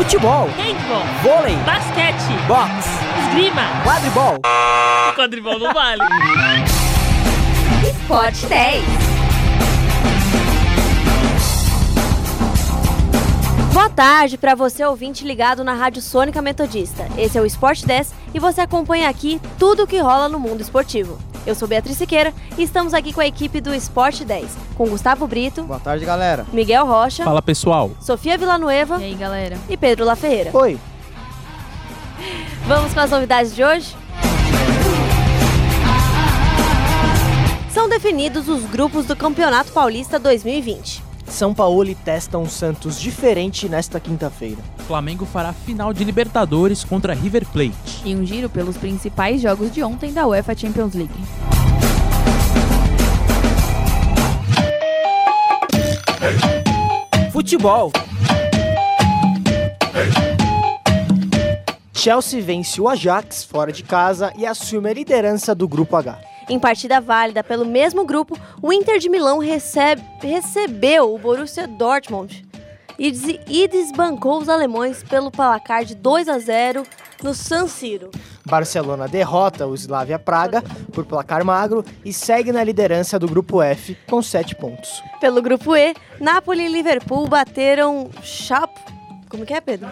Futebol, Handball. vôlei, Basquete. boxe, Esgrima. quadribol. Quadribol não vale. Esporte 10. Boa tarde para você ouvinte ligado na Rádio Sônica Metodista. Esse é o Esporte 10 e você acompanha aqui tudo o que rola no mundo esportivo. Eu sou Beatriz Siqueira e estamos aqui com a equipe do Esporte 10, com Gustavo Brito, Boa tarde, galera. Miguel Rocha, Fala pessoal, Sofia Villanueva E aí, galera? e Pedro La Ferreira. Oi. Vamos com as novidades de hoje? São definidos os grupos do Campeonato Paulista 2020. São Paulo testa um Santos diferente nesta quinta-feira. Flamengo fará final de Libertadores contra River Plate. E um giro pelos principais jogos de ontem da UEFA Champions League. Futebol. Chelsea vence o Ajax fora de casa e assume a liderança do grupo H. Em partida válida pelo mesmo grupo, o Inter de Milão recebe- recebeu o Borussia Dortmund e, des- desbancou os alemães pelo placar de 2 a 0 no San Siro. Barcelona derrota o Slavia Praga por placar magro e segue na liderança do grupo F com 7 pontos. Pelo grupo E, Napoli e Liverpool bateram Chap... Como que é, Pedro?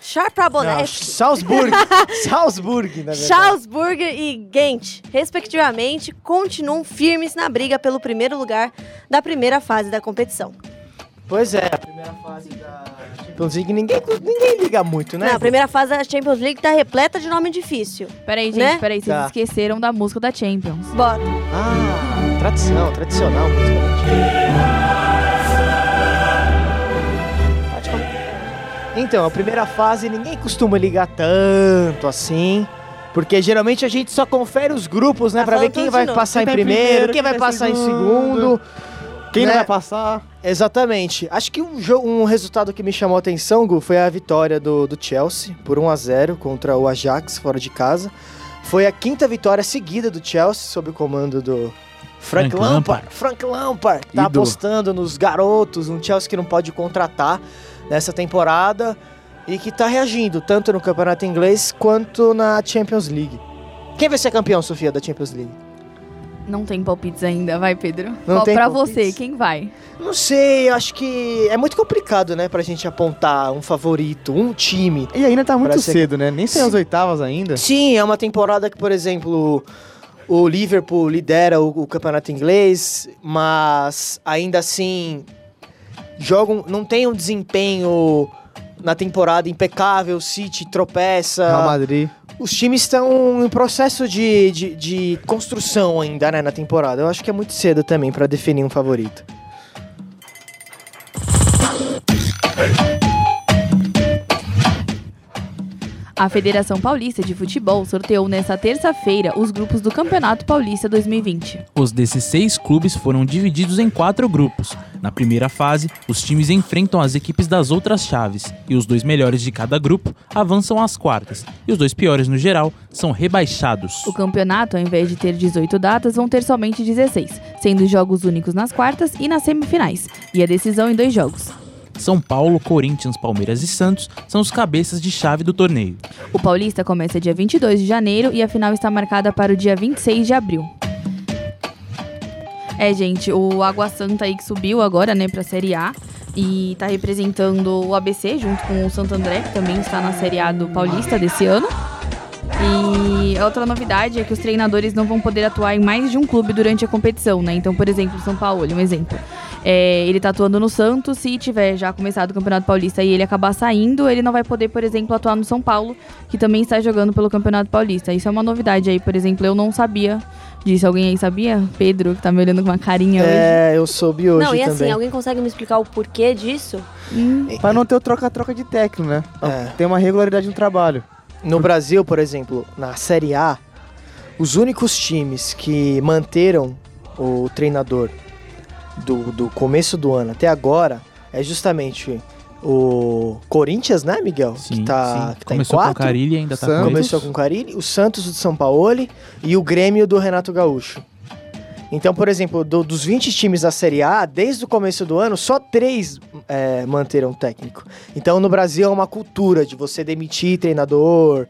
Chartabonetsk. Salzburg. Salzburg, na verdade. Salzburg e Ghent, respectivamente, continuam firmes na briga pelo primeiro lugar da primeira fase da competição. Pois é, a primeira fase da Champions League ninguém, ninguém liga muito, né? Não, a primeira fase da Champions League tá repleta de nome difícil. Peraí, gente, Né? peraí. Vocês Tá. esqueceram da música da Champions. Bota. Ah, tradição, tradicional musicalmente. Pode começar. Então, a primeira fase ninguém costuma ligar tanto assim. Porque geralmente a gente só confere os grupos, né? Tá pra ver quem vai novo. passar em Quem tá em primeiro, primeiro, quem vai quem passar em segundo. Quem não né? vai passar? Exatamente. Acho que um, jo- um resultado que me chamou a atenção, Gu, foi a vitória do, do Chelsea por 1 a 0 contra o Ajax fora de casa. Foi a quinta vitória seguida do Chelsea sob o comando do Frank, Frank Lampard. Lampard. Frank Lampard tá apostando nos garotos, um Chelsea que não pode contratar nessa temporada e que tá reagindo tanto no campeonato inglês quanto na Champions League. Quem vai ser campeão, Sofia, da Champions League? Não tem palpites ainda, vai, Pedro. Não Qual tem pra palpites? você, quem vai? Não sei, eu acho que é muito complicado, né, pra gente apontar um favorito, um time. E ainda tá muito ser- cedo, né? Nem Sim. as oitavas ainda. Sim, é uma temporada que, por exemplo, o Liverpool lidera o, o campeonato inglês, mas ainda assim jogam, não tem um desempenho na temporada impecável, o City tropeça. Real Madrid. Os times estão em processo de, de, de construção ainda, né, na temporada. Eu acho que é muito cedo também pra definir um favorito. A Federação Paulista de Futebol sorteou nesta terça-feira os grupos do Campeonato Paulista 2020. Os 16 clubes foram divididos em quatro grupos. Na primeira fase, os times enfrentam as equipes das outras chaves, e os dois melhores de cada grupo avançam às quartas, e os dois piores no geral são rebaixados. O campeonato, ao invés de ter 18 datas, vão ter somente 16, sendo jogos únicos nas quartas e nas semifinais, e a decisão em dois jogos. São Paulo, Corinthians, Palmeiras e Santos são os cabeças de chave do torneio. O Paulista começa dia 22 de janeiro e a final está marcada para o dia 26 de abril. É, gente, o Água Santa aí que subiu agora, né, pra Série A e tá representando o ABC junto com o Santo André, que também está na Série A do Paulista desse ano. E a outra novidade é que os treinadores não vão poder atuar em mais de um clube durante a competição, né? Então, por exemplo, São Paulo, um exemplo. É, ele tá atuando no Santos, se tiver já começado o Campeonato Paulista e ele acabar saindo, ele não vai poder, por exemplo, atuar no São Paulo, que também está jogando pelo Campeonato Paulista. Isso é uma novidade aí, por exemplo, eu não sabia disso. Alguém aí sabia? Pedro, que tá me olhando com uma carinha hoje. É, eu soube hoje Não, e assim, também. alguém consegue me explicar o porquê disso? Hum, Pra não ter o troca-troca de técnico, né? É. Tem uma regularidade no trabalho. No Brasil, por exemplo, na Série A, os únicos times que manteram o treinador do, do começo do ano até agora é justamente o Corinthians, né, Miguel? que tá, que tá Começou em com o quatro. Carilli ainda tá Santos. com Começou com o Carilli, o Santos do São Paulo e o Grêmio do Renato Gaúcho. Então, por exemplo, do- dos 20 times da Série A, desde o começo do ano, só três é, manteram técnico. Então, no Brasil, é uma cultura de você demitir treinador.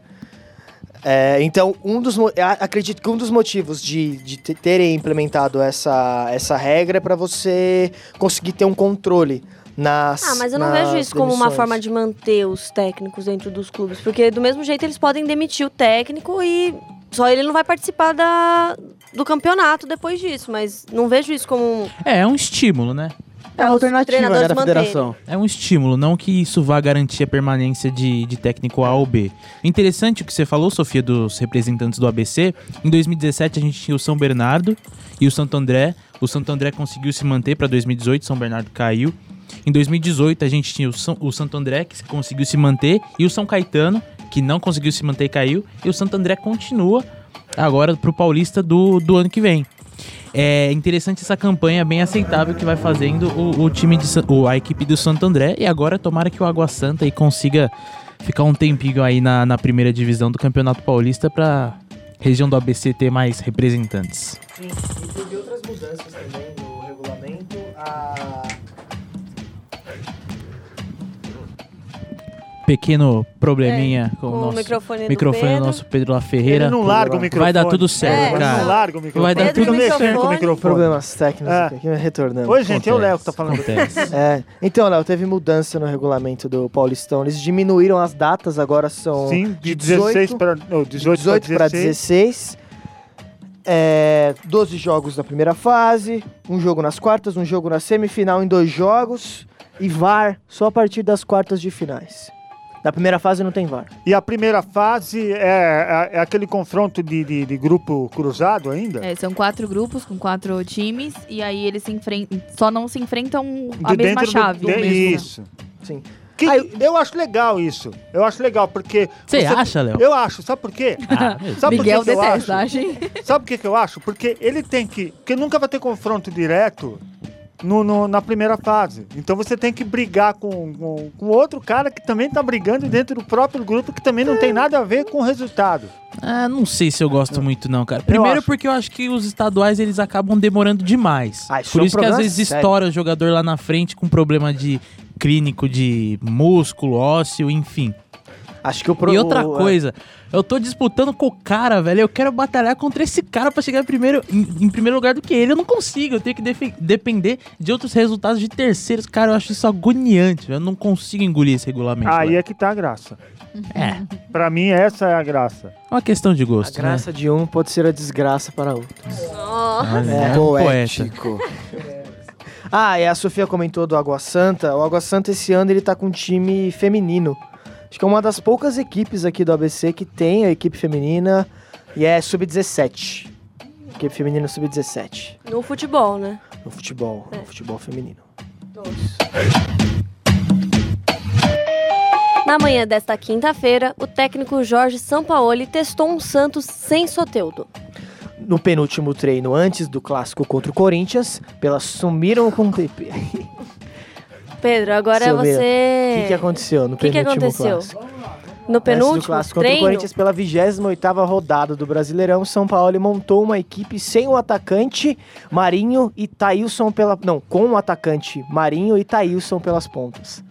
É, então, um dos, acredito que um dos motivos de, de te- terem implementado essa, essa regra é para você conseguir ter um controle nas Ah, mas eu não vejo isso como uma demissões. forma de manter os técnicos dentro dos clubes. Porque do mesmo jeito eles podem demitir o técnico e só ele não vai participar da, do campeonato depois disso. Mas não vejo isso como. um- É, é um estímulo, né? É alternativa né, treinadores da manterem. federação. É um estímulo, não que isso vá garantir a permanência de, de técnico A ou B. Interessante o que você falou, Sofia, dos representantes do ABC. Em 2017 a gente tinha o São Bernardo e o Santo André. O Santo André conseguiu se manter para 2018, São Bernardo caiu. Em 2018 a gente tinha o, São- o Santo André, que conseguiu se manter, e o São Caetano, que não conseguiu se manter e caiu. E o Santo André continua agora pro Paulista do, do ano que vem. É interessante essa campanha bem aceitável que vai fazendo o, o time de o, a equipe do Santo André e agora tomara que o Água Santa aí consiga ficar um tempinho aí na, na primeira divisão do Campeonato Paulista para região do ABC ter mais representantes. Sim, Pequeno probleminha com, com o nosso microfone do microfone do Pedro. nosso Pedro La Ferreira. Ele não larga o microfone. Vai dar tudo certo, É, Ele cara. não larga o microfone. Vai dar Ele tudo mexendo certo. com o microfone. Problemas técnicos É. aqui, retornando. Oi, gente, é o Léo que tá falando. Acontece. É, então, Léo, teve mudança no regulamento do Paulistão. Eles diminuíram as datas, agora são Sim, de de 16 18 para. Não, 18, 18 para para 16. 16. É, 12 jogos na primeira fase, um jogo nas quartas, um jogo na semifinal em dois jogos e VAR só a partir das quartas de finais. Na primeira fase não tem VAR. E a primeira fase é, é, é aquele confronto de, de, de grupo cruzado ainda? É, são quatro grupos com quatro times e aí eles se enfrentam, só não se enfrentam a De mesma dentro do- chave. de- o mesmo- Isso. Sim. Que- Ah, eu- eu... acho legal isso. Eu acho legal, porque. Você acha, Léo? Eu acho, sabe por quê? Ah, Sabe por que Miguel que eu detesta, acho? Sabe por que, que eu acho? Porque ele tem que. Porque nunca vai ter confronto direto no, no- na primeira fase. Então você tem que brigar com, com, com outro cara que também tá brigando dentro do próprio grupo que também não tem nada a ver com o resultado. Ah, não sei se eu gosto muito não, cara. Primeiro acho. porque eu acho que os estaduais eles acabam demorando demais. Ah, isso Por é um isso que às vezes sério. estoura o jogador lá na frente com problema de clínico de músculo, ósseo, enfim. Acho que o pro- E outra o- coisa, eu tô disputando com o cara, velho. Eu quero batalhar contra esse cara pra chegar primeiro, em, em primeiro lugar do que ele. Eu não consigo. Eu tenho que depender de outros resultados de terceiros. Cara, eu acho isso agoniante. velho. Eu não consigo engolir esse regulamento. Aí velho. é que tá a graça. é. Pra mim, essa é a graça. É uma questão de A gosto, graça de um pode ser a desgraça para outro. Ó, né? Olha, É, é um poeta. Ah, e a Sofia comentou do Água Santa. O Água Santa esse ano ele tá com um time feminino. Acho que é uma das poucas equipes aqui do ABC que tem a equipe feminina e é sub-17. Equipe feminina sub-17 no futebol, né? no futebol, É. no futebol feminino. Na manhã desta quinta-feira, o técnico Jorge Sampaoli testou um Santos sem Soteudo. No penúltimo treino antes do clássico contra o Corinthians, pelas sumiram com o PP. Pedro, agora O você. que, que aconteceu no. Que que penúltimo aconteceu? clássico? No penúltimo clássico contra o treino. Corinthians pela 28ª rodada do Brasileirão, São Paulo montou uma equipe sem o atacante Marinho e Thailson pela... Não, com o atacante Marinho e Thailson pelas pontas.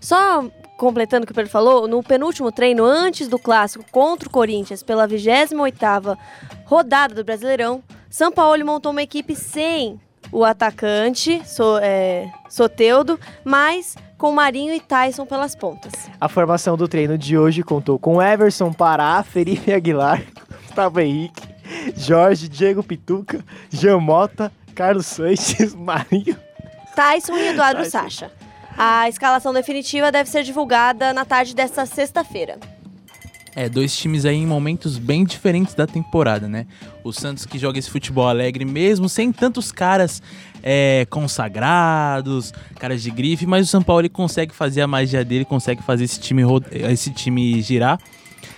Só completando o que o Pedro falou, no penúltimo treino antes do clássico contra o Corinthians pela 28ª rodada do Brasileirão, São Paulo montou uma equipe sem o atacante so, é, Soteudo, mas com Marinho e Tyson pelas pontas. A formação do treino de hoje contou com Everson Pará, Felipe Aguilar, Gustavo Henrique, Jorge, Diego Pituca, Jean Mota, Carlos Sanches, Marinho. Tyson e Eduardo Tyson. Sacha. A escalação definitiva deve ser divulgada na tarde desta sexta-feira. É, dois times aí em momentos bem diferentes da temporada, né? O Santos que joga esse futebol alegre mesmo, sem tantos caras é, consagrados, caras de grife, mas o São Paulo ele consegue fazer a magia dele, consegue fazer esse time, esse time girar.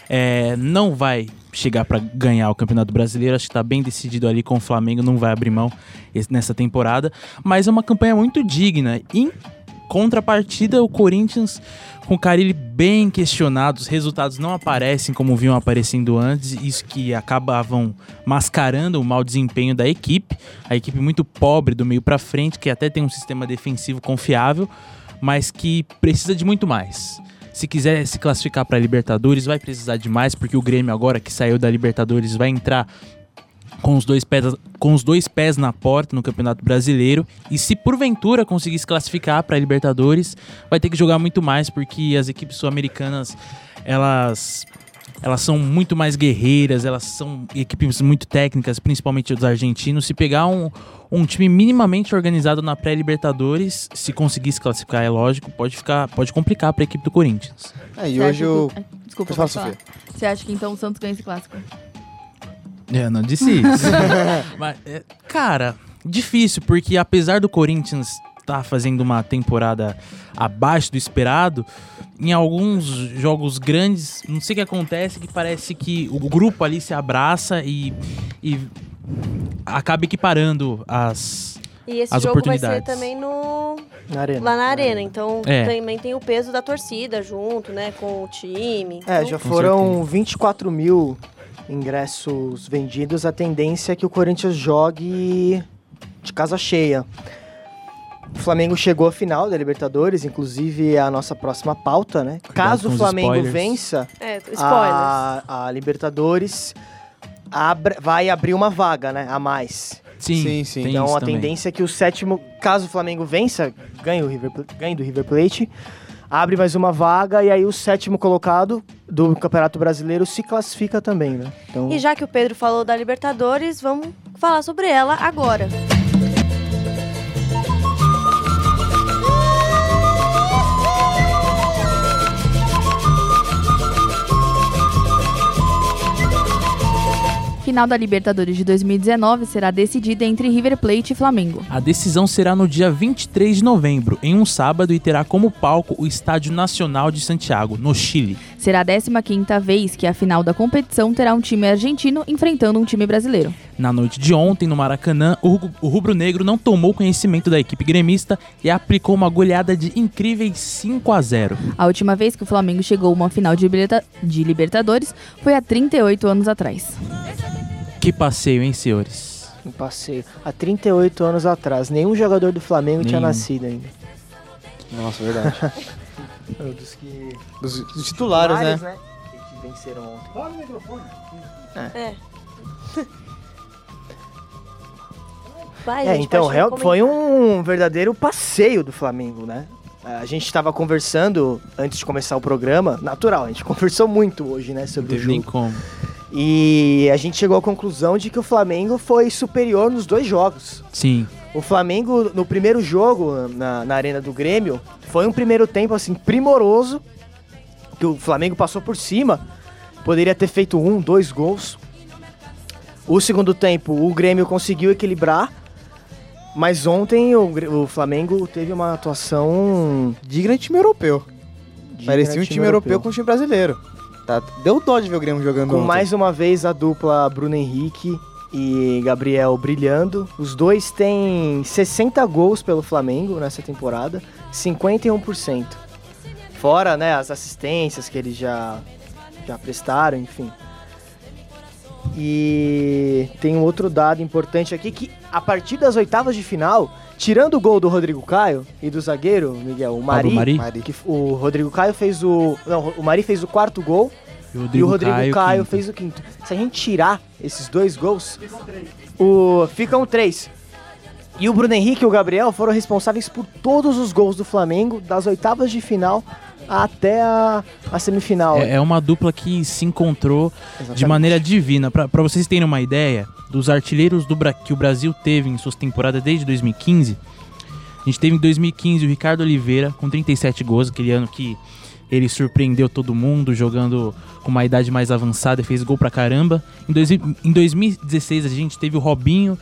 É, não vai chegar pra ganhar o Campeonato Brasileiro, acho que tá bem decidido ali com o Flamengo, não vai abrir mão nessa temporada, mas é uma campanha muito digna. Em contrapartida, o Corinthians com o Carilli bem questionado, os resultados não aparecem como vinham aparecendo antes, isso que acabavam mascarando o mau desempenho da equipe. A equipe muito pobre do meio para frente, que até tem um sistema defensivo confiável, mas que precisa de muito mais. Se quiser se classificar para Libertadores, vai precisar de mais, porque o Grêmio agora que saiu da Libertadores vai entrar com os dois pés, com os dois pés na porta no Campeonato Brasileiro. E se porventura conseguir se classificar para a Libertadores, vai ter que jogar muito mais, porque as equipes sul-americanas elas elas são muito mais guerreiras, elas são equipes muito técnicas, principalmente os argentinos. Se pegar um, um time minimamente organizado na pré-Libertadores, se conseguir se classificar, é lógico, pode ficar, pode complicar para a equipe do Corinthians. É, e Você hoje que- Desculpa. Você acha que então o Santos ganha esse clássico? É, não disse isso. Mas, é, cara, difícil, porque apesar do Corinthians estar fazendo uma temporada abaixo do esperado, em alguns jogos grandes, não sei o que acontece, que parece que o grupo ali se abraça e, e acaba equiparando as. E esse As jogo vai ser oportunidades. também no Na arena. lá na arena, então É. também tem o peso da torcida junto, né, com o time. É, Então, já foram 24 mil ingressos vendidos. A tendência é que o Corinthians jogue de casa cheia. O Flamengo chegou à final da Libertadores, inclusive é a nossa próxima pauta, né? Caso com o Flamengo spoilers. vença É, a, a Libertadores, abra- vai abrir uma vaga, né? A mais. Sim, Sim, sim. Então a também. tendência é que o sétimo, caso o Flamengo vença, ganhe, o River, ganhe do River Plate, abre mais uma vaga e aí o sétimo colocado do Campeonato Brasileiro se classifica também, né? Então, E já que o Pedro falou da Libertadores, vamos falar sobre ela agora. Final da Libertadores de 2019 será decidida entre River Plate e Flamengo. A decisão será no dia 23 de novembro, em um sábado, e terá como palco o Estádio Nacional de Santiago, no Chile. Será a 15ª vez que a final da competição terá um time argentino enfrentando um time brasileiro. Na noite de ontem, no Maracanã, o ru- o rubro-negro não tomou conhecimento da equipe gremista e aplicou uma goleada de incríveis 5 a 0. A última vez que o Flamengo chegou a uma final de, liberta- de Libertadores foi há 38 anos atrás. Que passeio, hein, senhores? um passeio. Há 38 anos atrás, nenhum jogador do Flamengo tinha Nenhum. nascido ainda. Nossa, verdade. Dos que... Dos, dos titulares, né? né? Que venceram ontem. Fala no microfone. É. Vai, É, gente, então, real- foi um verdadeiro passeio do Flamengo, né? A gente estava conversando antes de começar o programa, natural, a gente conversou muito hoje, né, Não sobre o teve nem jogo. como. E a gente chegou à conclusão de que o Flamengo foi superior nos dois jogos. Sim, O Flamengo, no primeiro jogo, na, na Arena do Grêmio, foi um primeiro tempo, assim, primoroso, que o Flamengo passou por cima, poderia ter feito um, dois gols. O segundo tempo, o Grêmio conseguiu equilibrar, mas ontem o, o Flamengo teve uma atuação... Digno de time europeu. digna Parecia um time europeu com um time brasileiro. Tá, deu dó de ver o Grêmio jogando Com ontem. mais uma vez a dupla Bruno Henrique e Gabriel brilhando. Os dois têm 60 gols pelo Flamengo nessa temporada, 51%. Fora, né, as assistências que eles já, já prestaram, enfim. E tem um outro dado importante aqui que a partir das oitavas de final, tirando o gol do Rodrigo Caio e do zagueiro, Miguel, o Mari, Pablo Mari Mari. que o Rodrigo Caio fez o, não, o Mari fez o quarto gol e o Rodrigo Caio, quinto. fez o quinto. Se a gente tirar esses dois gols, o ficam três. E o Bruno Henrique e o Gabriel foram responsáveis por todos os gols do Flamengo, das oitavas de final até a, a semifinal. É, é uma dupla que se encontrou de Exatamente. maneira divina. Pra vocês terem uma ideia, dos artilheiros do que o Brasil teve em suas temporadas desde 2015, a gente teve em 2015 o Ricardo Oliveira com 37 gols, aquele ano que ele surpreendeu todo mundo, jogando com uma idade mais avançada e fez gol pra caramba. Em, dois, em 2016 a gente teve o Robinho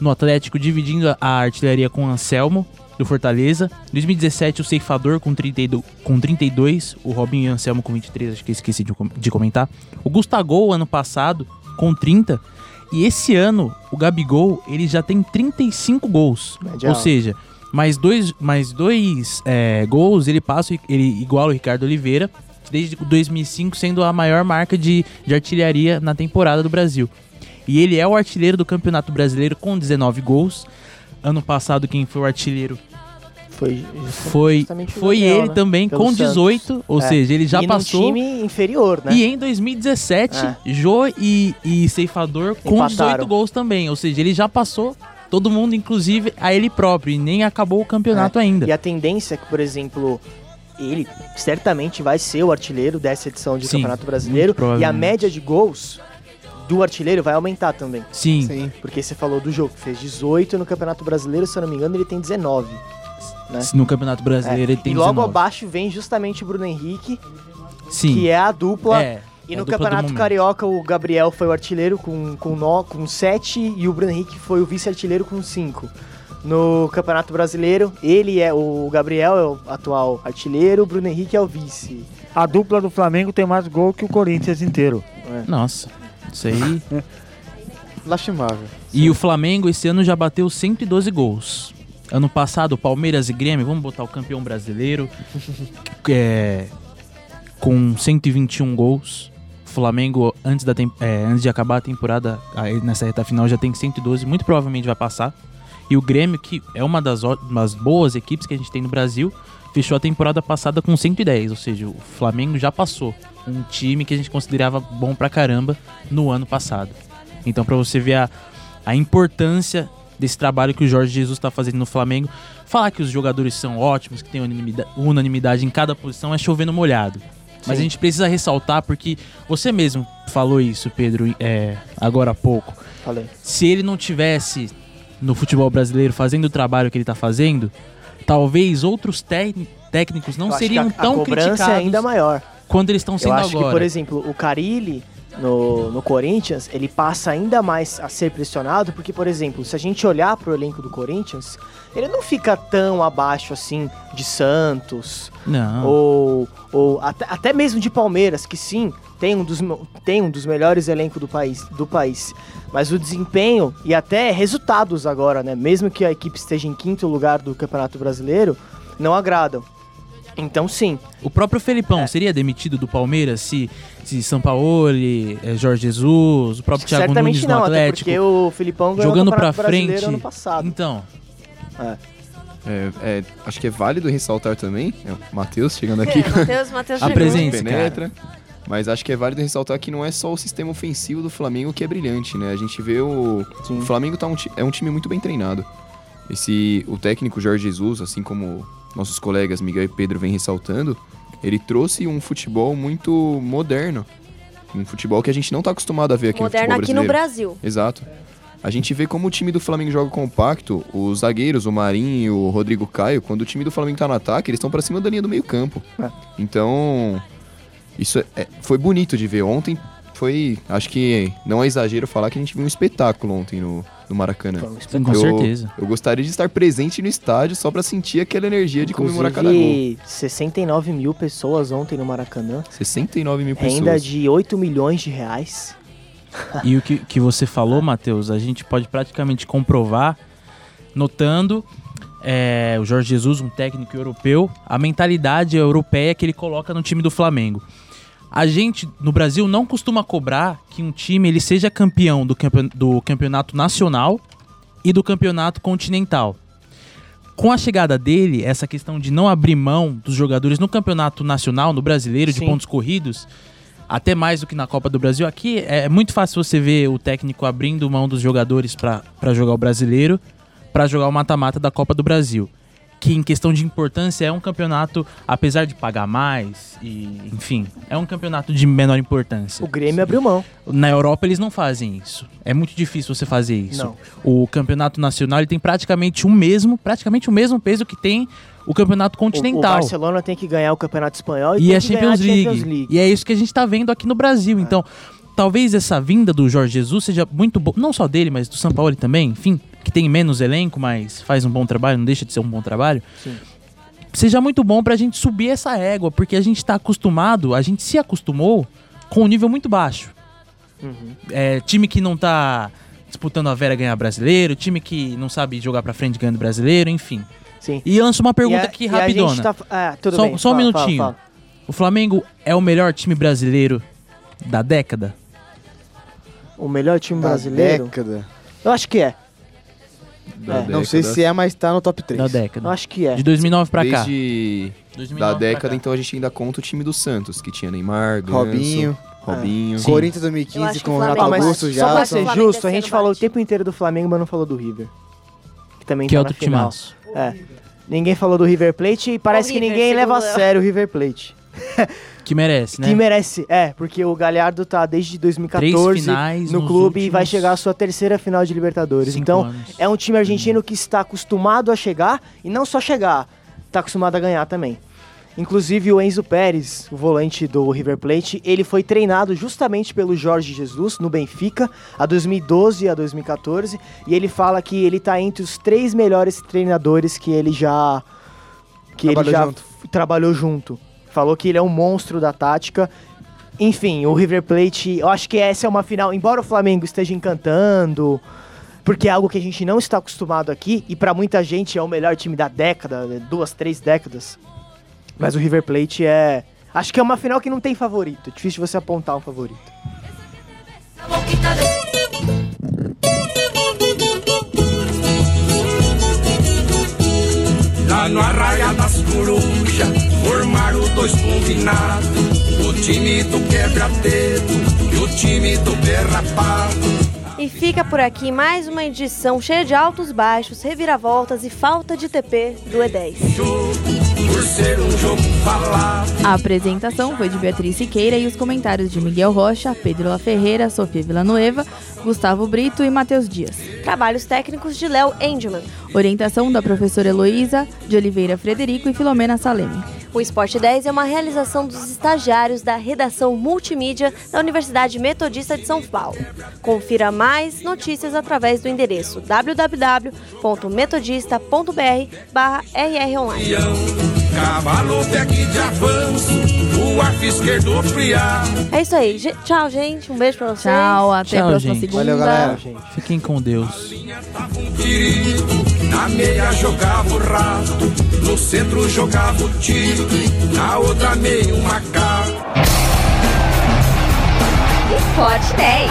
no Atlético dividindo a- artilharia com o Anselmo do Fortaleza. Em 2017 o Ceifador com 32, com 32, o Robinho e o Anselmo com 23, acho que esqueci de, de comentar. O Gustavo ano passado com 30 e esse ano o Gabigol ele já tem 35 gols. Ou seja, mais dois, mais dois é, gols, ele passa, ele iguala o Ricardo Oliveira, desde 2005 sendo a maior marca de, de artilharia na temporada do Brasil. E ele é o artilheiro do Campeonato Brasileiro com 19 gols. Ano passado, quem foi o artilheiro Foi, foi, foi Gabriel, ele né? também, Pelo com Santos. 18. Ou É. seja, ele já e passou. num time inferior, né? E em 2017, É. Jô e, e Ceifador com Empataram. 18 gols também. Ou seja, ele já passou todo mundo, inclusive a ele próprio. E nem acabou o campeonato ainda. E a tendência é que, por exemplo, ele certamente vai ser o artilheiro dessa edição de Sim, Campeonato Brasileiro. E a média de gols do artilheiro vai aumentar também. Sim, Sim. Porque você falou do jogo, fez 18 no Campeonato Brasileiro, se eu não me engano, ele tem 19. né? no Campeonato Brasileiro ele É. tem e logo 19. abaixo vem justamente o Bruno Henrique, Sim. que é a dupla. É, E é no Campeonato. Carioca, o Gabriel foi o artilheiro com, com, nó, com 7 e o Bruno Henrique foi o vice-artilheiro com 5. No Campeonato Brasileiro, ele é o Gabriel é o atual artilheiro, o Bruno Henrique é o vice. A dupla do Flamengo tem mais gol que o Corinthians inteiro. Nossa, isso aí. Lastimável. e o Flamengo esse ano já bateu 112 gols. Ano passado, Palmeiras e Grêmio, vamos botar o campeão brasileiro, é, com 121 gols. O Flamengo, antes, da é, antes de acabar a temporada, nessa reta final, já tem 112, muito provavelmente vai passar. E o Grêmio, que é uma das, umas boas equipes que a gente tem no Brasil, fechou a temporada passada com 110, ou seja, o Flamengo já passou um time que a gente considerava bom pra caramba no ano passado. Então, pra você ver a, a importância desse trabalho que o Jorge Jesus está fazendo no Flamengo, falar que os jogadores são ótimos, que tem unanimidade, unanimidade em cada posição é chovendo molhado. Mas Sim. a gente precisa ressaltar porque você mesmo falou isso, Pedro, é, agora há pouco. Falei. Se ele não tivesse no futebol brasileiro fazendo o trabalho que ele está fazendo, talvez outros técnicos não Eu acho que seriam a, tão a cobrança criticados é ainda maior. quando eles estão Eu sendo acho que, agora. por exemplo, o Carilli no, no Corinthians, ele passa ainda mais a ser pressionado, porque, por exemplo, se a gente olhar pro elenco do Corinthians, ele não fica tão abaixo assim de Santos, Não. ou, ou até, até mesmo de Palmeiras, que sim, tem um dos, tem um dos melhores elencos do país, do país. Mas o desempenho e até resultados agora, né? Mesmo que a equipe esteja em quinto lugar do Campeonato Brasileiro, não agradam. Então sim, O próprio Felipão É. seria demitido do Palmeiras se, se Sampaoli, eh, Jorge Jesus, o próprio Thiago certamente Nunes não, no até Atlético. porque o Filipão ganhou jogando Brasileiro frente. ano passado. Então, É, é, acho que é válido ressaltar também, é o Matheus chegando aqui com Matheus, Matheus. Apresente. Esse penetra. Mas acho que é válido ressaltar que não é só o sistema ofensivo do Flamengo que é brilhante, né? A gente vê o, Sim. o Flamengo tá um, é um time muito bem treinado. Esse, o técnico Jorge Jesus, assim como nossos colegas Miguel e Pedro vêm ressaltando, ele trouxe um futebol muito moderno. Um futebol que a gente não tá acostumado a ver aqui Moderno no futebol aqui no. Brasil. Exato. A gente vê como o time do Flamengo joga compacto, os zagueiros, o Marinho e o Rodrigo Caio, quando o time do Flamengo tá no ataque, eles estão pra cima da linha do meio campo. É. Então, isso é- é- foi bonito de ver. Ontem foi, acho que não é exagero falar que a gente viu um espetáculo ontem no, no Maracanã. Sim, com eu, certeza. Eu gostaria de estar presente no estádio só pra sentir aquela energia de comemorar cada gol. Inclusive, 69 mil pessoas ontem no Maracanã. 69 mil Renda pessoas. de 8 milhões de reais. E o que, que você falou, Matheus, a gente pode praticamente comprovar notando é, o Jorge Jesus, um técnico europeu, a mentalidade europeia que ele coloca no time do Flamengo. A gente, no Brasil, não costuma cobrar que um time ele seja campeão do, campe- do campeonato nacional e do campeonato continental. Com a chegada dele, essa questão de não abrir mão dos jogadores no campeonato nacional, no brasileiro, de Sim. pontos corridos, até mais do que na Copa do Brasil. Aqui é muito fácil você ver o técnico abrindo mão dos jogadores para jogar o brasileiro, para jogar o mata-mata da Copa do Brasil. Que em questão de importância é um campeonato, apesar de pagar mais, e enfim, é um campeonato de menor importância. O Grêmio abriu mão. Na Europa eles não fazem isso. É muito difícil você fazer isso. Não. O campeonato nacional ele tem praticamente o mesmo, praticamente o mesmo peso que tem o campeonato O, o continental. Barcelona tem que ganhar o Campeonato Espanhol e, e a Champions League. Champions League. E é isso que a gente tá vendo aqui no Brasil. Então, talvez essa vinda do Jorge Jesus seja muito boa, não só dele, mas do São Paulo também, enfim, que tem menos elenco, mas faz um bom trabalho, não deixa de ser um bom trabalho. Sim. Seja muito bom pra gente subir essa égua, porque a gente tá acostumado, a gente se acostumou com um nível muito baixo. Uhum. É, time que não tá disputando a Vera ganhar brasileiro, time que não sabe jogar pra frente ganhando brasileiro, enfim. Sim. E lança uma pergunta E a- aqui rapidona. tá- é, tudo Só- bem. só um fala, minutinho. fala, fala. O Flamengo é o melhor time brasileiro da década? O melhor time Da brasileiro? década. Eu acho que é. Da É, Não sei se é, mas tá no top 3. Da Eu década. acho que é. De 2009 pra cá. Desde 2009 da década, então a gente ainda conta o time do Santos, que tinha Neymar, Ganso, Robinho. Robinho. Sim. Corinthians Eu 2015 acho que com o o Renato Augusto só pra já. ser justo, a gente falou o bate. tempo inteiro do Flamengo, mas não falou do River. Que também Que é tá outro na final. timaço. É. Ninguém falou do River Plate e parece O que River, ninguém leva a eu. sério o River Plate. Que merece, né? Que merece. É, porque o Galhardo tá desde 2014 Três finais no clube e vai chegar à sua terceira final de Libertadores. cinco Então, anos. é um time argentino que está acostumado a chegar e não só chegar, está acostumado a ganhar também. Inclusive o Enzo Pérez, o volante do River Plate, ele foi treinado justamente pelo Jorge Jesus no Benfica, a 2012 e a 2014, e ele fala que ele tá entre os três melhores treinadores que ele já que ele Trabalhou já junto. trabalhou junto. Falou que ele é um monstro da tática. Enfim, o River Plate, eu acho que essa é uma final, embora o Flamengo esteja encantando, porque é algo que a gente não está acostumado aqui, e pra muita gente é o melhor time da década, né, duas, três décadas. Mas o River Plate é. Acho que é uma final que não tem favorito. É difícil você apontar um favorito. Lá no Arraia das Corujas, formaram dois combinados. O time do quebra-dedo e o time do berrapado. E fica por aqui mais uma edição cheia de altos, baixos, reviravoltas e falta de TP do E10. Por ser um jogo falado. A apresentação foi de Beatriz Siqueira e os comentários de Miguel Rocha, Pedro La Ferreira, Sofia Villanueva, Gustavo Brito e Matheus Dias. Trabalhos técnicos de Léo Engelman. Orientação da professora Heloísa, de Oliveira Frederico e Filomena Saleme. O Esporte 10 é uma realização dos estagiários da redação multimídia da Universidade Metodista de São Paulo. Confira mais notícias através do endereço www.metodista.br/rronline. Cavalo de avanço, o arco esquerdo friar. É isso aí. Ge- Tchau, gente. Um beijo pra vocês. Tchau, até Tchau, a próxima gente. segunda. Valeu, galera. gente. Fiquem com Deus. Tava um na meia jogava o rato, no centro jogava o tigre, na outra meia o macaco. Esporte 10.